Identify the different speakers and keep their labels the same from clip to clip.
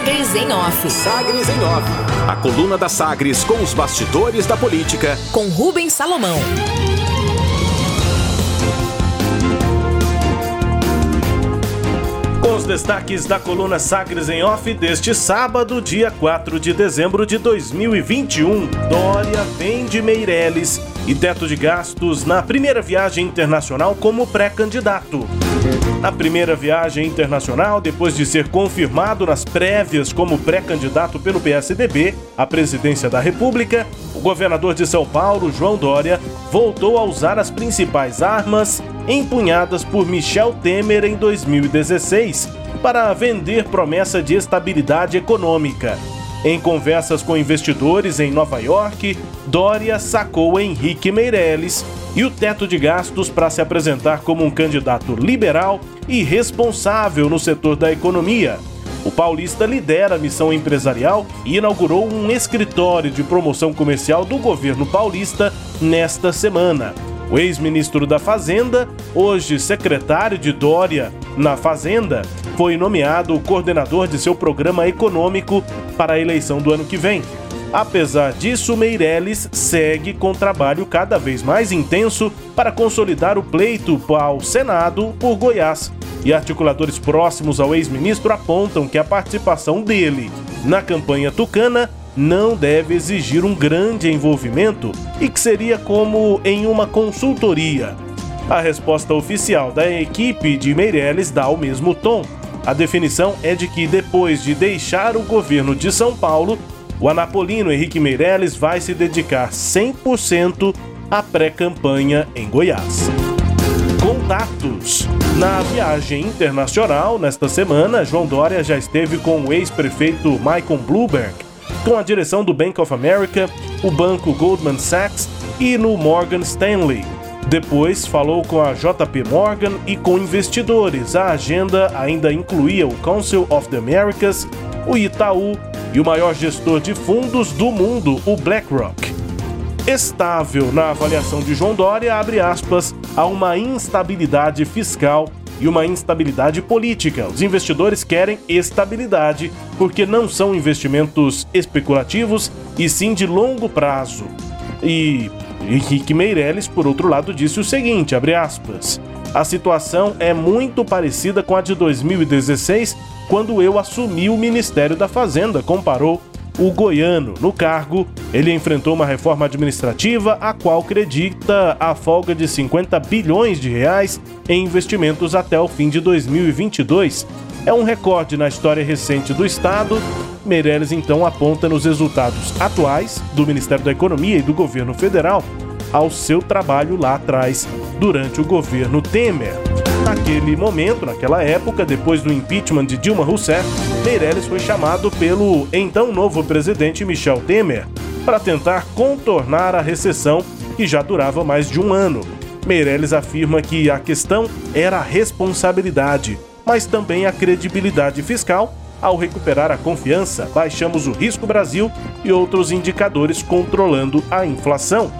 Speaker 1: Sagres em Off.
Speaker 2: Sagres em Off. A coluna da Sagres com os bastidores da política.
Speaker 1: Com Rubens Salomão.
Speaker 3: Com os destaques da coluna Sagres em Off deste sábado, dia 4 de dezembro de 2021. Dória vende Meireles e teto de gastos na primeira viagem internacional como pré-candidato. Na primeira viagem internacional, depois de ser confirmado nas prévias como pré-candidato pelo PSDB à presidência da República, o governador de São Paulo, João Dória, voltou a usar as principais armas empunhadas por Michel Temer em 2016 para vender promessa de estabilidade econômica. Em conversas com investidores em Nova York, Dória sacou Henrique Meirelles e o teto de gastos para se apresentar como um candidato liberal e responsável no setor da economia. O paulista lidera a missão empresarial e inaugurou um escritório de promoção comercial do governo paulista nesta semana. O ex-ministro da Fazenda, hoje secretário de Dória na Fazenda, foi nomeado coordenador de seu programa econômico para a eleição do ano que vem. Apesar disso, Meirelles segue com trabalho cada vez mais intenso para consolidar o pleito ao Senado por Goiás. E articuladores próximos ao ex-ministro apontam que a participação dele na campanha tucana não deve exigir um grande envolvimento e que seria como em uma consultoria. A resposta oficial da equipe de Meirelles dá o mesmo tom. A definição é de que depois de deixar o governo de São Paulo, o anapolino Henrique Meirelles vai se dedicar 100% à pré-campanha em Goiás. Contatos. Na viagem internacional, nesta semana, João Dória já esteve com o ex-prefeito Michael Bloomberg, com a direção do Bank of America, o banco Goldman Sachs e no Morgan Stanley. Depois falou com a JP Morgan e com investidores. A agenda ainda incluía o Council of the Americas, o Itaú e o maior gestor de fundos do mundo, o BlackRock. Estável na avaliação de João Dória, abre aspas, a uma instabilidade fiscal e uma instabilidade política. Os investidores querem estabilidade porque não são investimentos especulativos e sim de longo prazo. E Henrique Meirelles, por outro lado, disse o seguinte, abre aspas, a situação é muito parecida com a de 2016, quando eu assumi o Ministério da Fazenda, comparou o goiano. No cargo, ele enfrentou uma reforma administrativa a qual acredita a folga de 50 bilhões de reais em investimentos até o fim de 2022. É um recorde na história recente do Estado. Meirelles então aponta nos resultados atuais do Ministério da Economia e do governo federal ao seu trabalho lá atrás, durante o governo Temer. Naquele momento, naquela época, depois do impeachment de Dilma Rousseff, Meirelles foi chamado pelo então novo presidente Michel Temer para tentar contornar a recessão que já durava mais de um ano. Meirelles afirma que a questão era a responsabilidade, mas também a credibilidade fiscal. Ao recuperar a confiança, baixamos o risco Brasil e outros indicadores controlando a inflação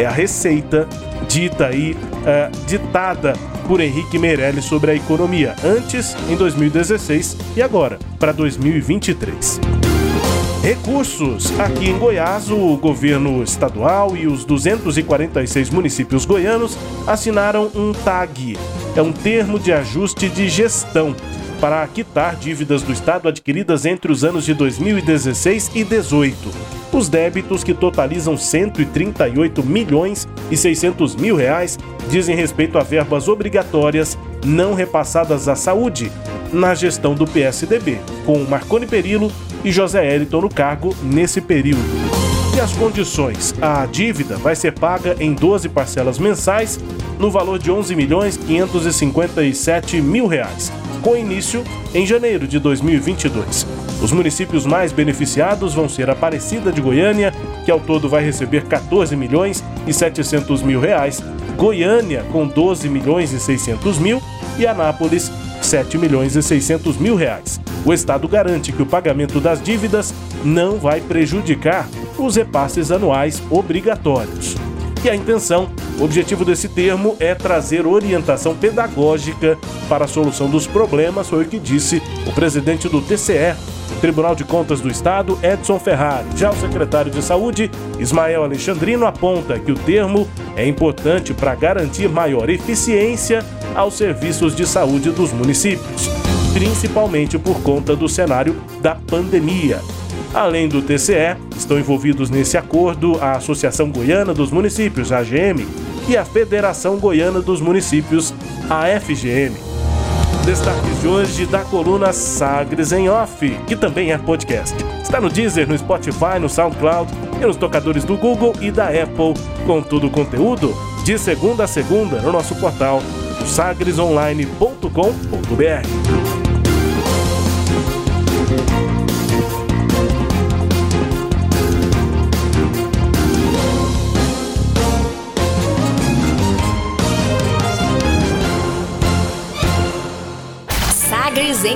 Speaker 3: é a receita dita aí, é, ditada por Henrique Meirelles sobre a economia, antes em 2016 e agora para 2023. Recursos. Aqui em Goiás, o governo estadual e os 246 municípios goianos assinaram um TAG. É um termo de ajuste de gestão para quitar dívidas do Estado adquiridas entre os anos de 2016 e 2018. Os débitos, que totalizam 138 milhões e 600 mil reais, dizem respeito a verbas obrigatórias não repassadas à saúde na gestão do PSDB, com Marconi Perillo e José Eliton no cargo nesse período. E as condições? A dívida vai ser paga em 12 parcelas mensais no valor de 11 milhões 557 mil reais, com início em janeiro de 2022. Os municípios mais beneficiados vão ser Aparecida de Goiânia, que ao todo vai receber 14 milhões e 700 mil reais, Goiânia com 12 milhões e 600 mil e Anápolis 7 milhões e 600 mil reais. O Estado garante que o pagamento das dívidas não vai prejudicar os repasses anuais obrigatórios. E a intenção, o objetivo desse termo é trazer orientação pedagógica para a solução dos problemas, foi o que disse o presidente do TCE, Tribunal de Contas do Estado, Edson Ferrari. Já o secretário de Saúde, Ismael Alexandrino, aponta que o termo é importante para garantir maior eficiência aos serviços de saúde dos municípios, principalmente por conta do cenário da pandemia. Além do TCE, estão envolvidos nesse acordo a Associação Goiana dos Municípios, AGM, e a Federação Goiana dos Municípios, a FGM. Destaques de hoje da coluna Sagres em Off, que também é podcast. Está no Deezer, no Spotify, no SoundCloud e nos tocadores do Google e da Apple, com todo o conteúdo de segunda a segunda no nosso portal sagresonline.com.br.